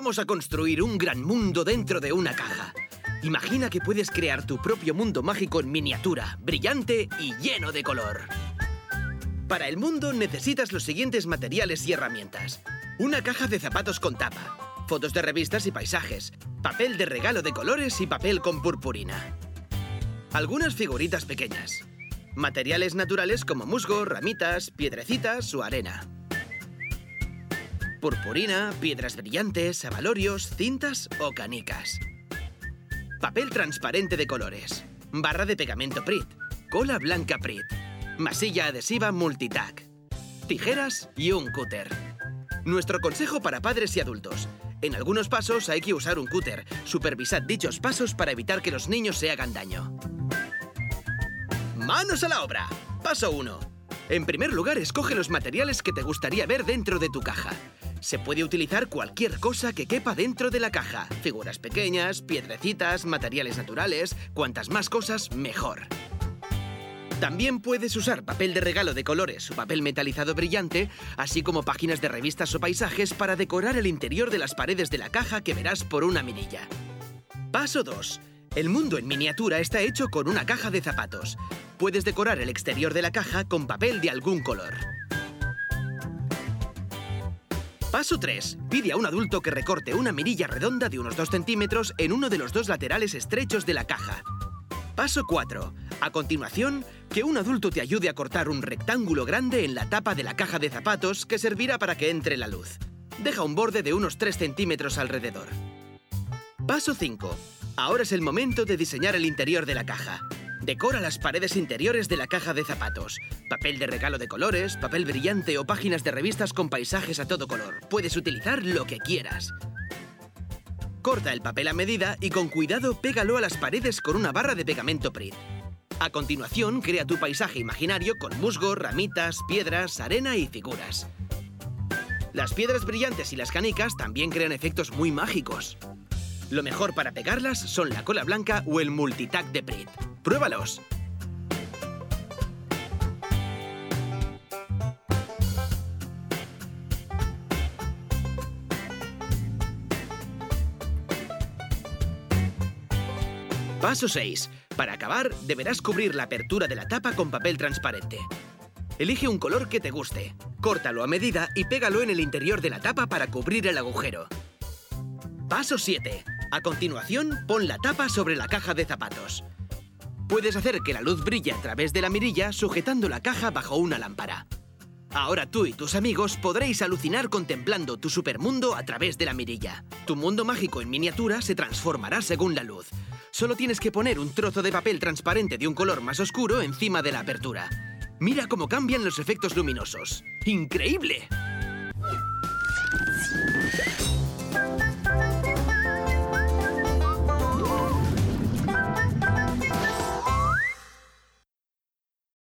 Vamos a construir un gran mundo dentro de una caja. Imagina que puedes crear tu propio mundo mágico en miniatura, brillante y lleno de color. Para el mundo necesitas los siguientes materiales y herramientas. Una caja de zapatos con tapa, fotos de revistas y paisajes, papel de regalo de colores y papel con purpurina. Algunas figuritas pequeñas. Materiales naturales como musgo, ramitas, piedrecitas o arena. Purpurina, piedras brillantes, abalorios, cintas o canicas. Papel transparente de colores. Barra de pegamento Prit. Cola blanca Prit. Masilla adhesiva Multitac. Tijeras y un cúter. Nuestro consejo para padres y adultos. En algunos pasos hay que usar un cúter. Supervisad dichos pasos para evitar que los niños se hagan daño. ¡Manos a la obra! Paso 1. En primer lugar, escoge los materiales que te gustaría ver dentro de tu caja. Se puede utilizar cualquier cosa que quepa dentro de la caja. Figuras pequeñas, piedrecitas, materiales naturales, cuantas más cosas, mejor. También puedes usar papel de regalo de colores o papel metalizado brillante, así como páginas de revistas o paisajes para decorar el interior de las paredes de la caja que verás por una mirilla. Paso 2. El mundo en miniatura está hecho con una caja de zapatos. Puedes decorar el exterior de la caja con papel de algún color. Paso 3. Pide a un adulto que recorte una mirilla redonda de unos 2 centímetros en uno de los dos laterales estrechos de la caja. Paso 4. A continuación, que un adulto te ayude a cortar un rectángulo grande en la tapa de la caja de zapatos que servirá para que entre la luz. Deja un borde de unos 3 centímetros alrededor. Paso 5. Ahora es el momento de diseñar el interior de la caja. Decora las paredes interiores de la caja de zapatos. Papel de regalo de colores, papel brillante o páginas de revistas con paisajes a todo color. Puedes utilizar lo que quieras. Corta el papel a medida y con cuidado pégalo a las paredes con una barra de pegamento Prit. A continuación, crea tu paisaje imaginario con musgo, ramitas, piedras, arena y figuras. Las piedras brillantes y las canicas también crean efectos muy mágicos. Lo mejor para pegarlas son la cola blanca o el multitac de Prit. ¡Pruébalos! Paso 6. Para acabar, deberás cubrir la apertura de la tapa con papel transparente. Elige un color que te guste. Córtalo a medida y pégalo en el interior de la tapa para cubrir el agujero. Paso 7. A continuación, pon la tapa sobre la caja de zapatos. Puedes hacer que la luz brille a través de la mirilla sujetando la caja bajo una lámpara. Ahora tú y tus amigos podréis alucinar contemplando tu supermundo a través de la mirilla. Tu mundo mágico en miniatura se transformará según la luz. Solo tienes que poner un trozo de papel transparente de un color más oscuro encima de la apertura. Mira cómo cambian los efectos luminosos. ¡Increíble!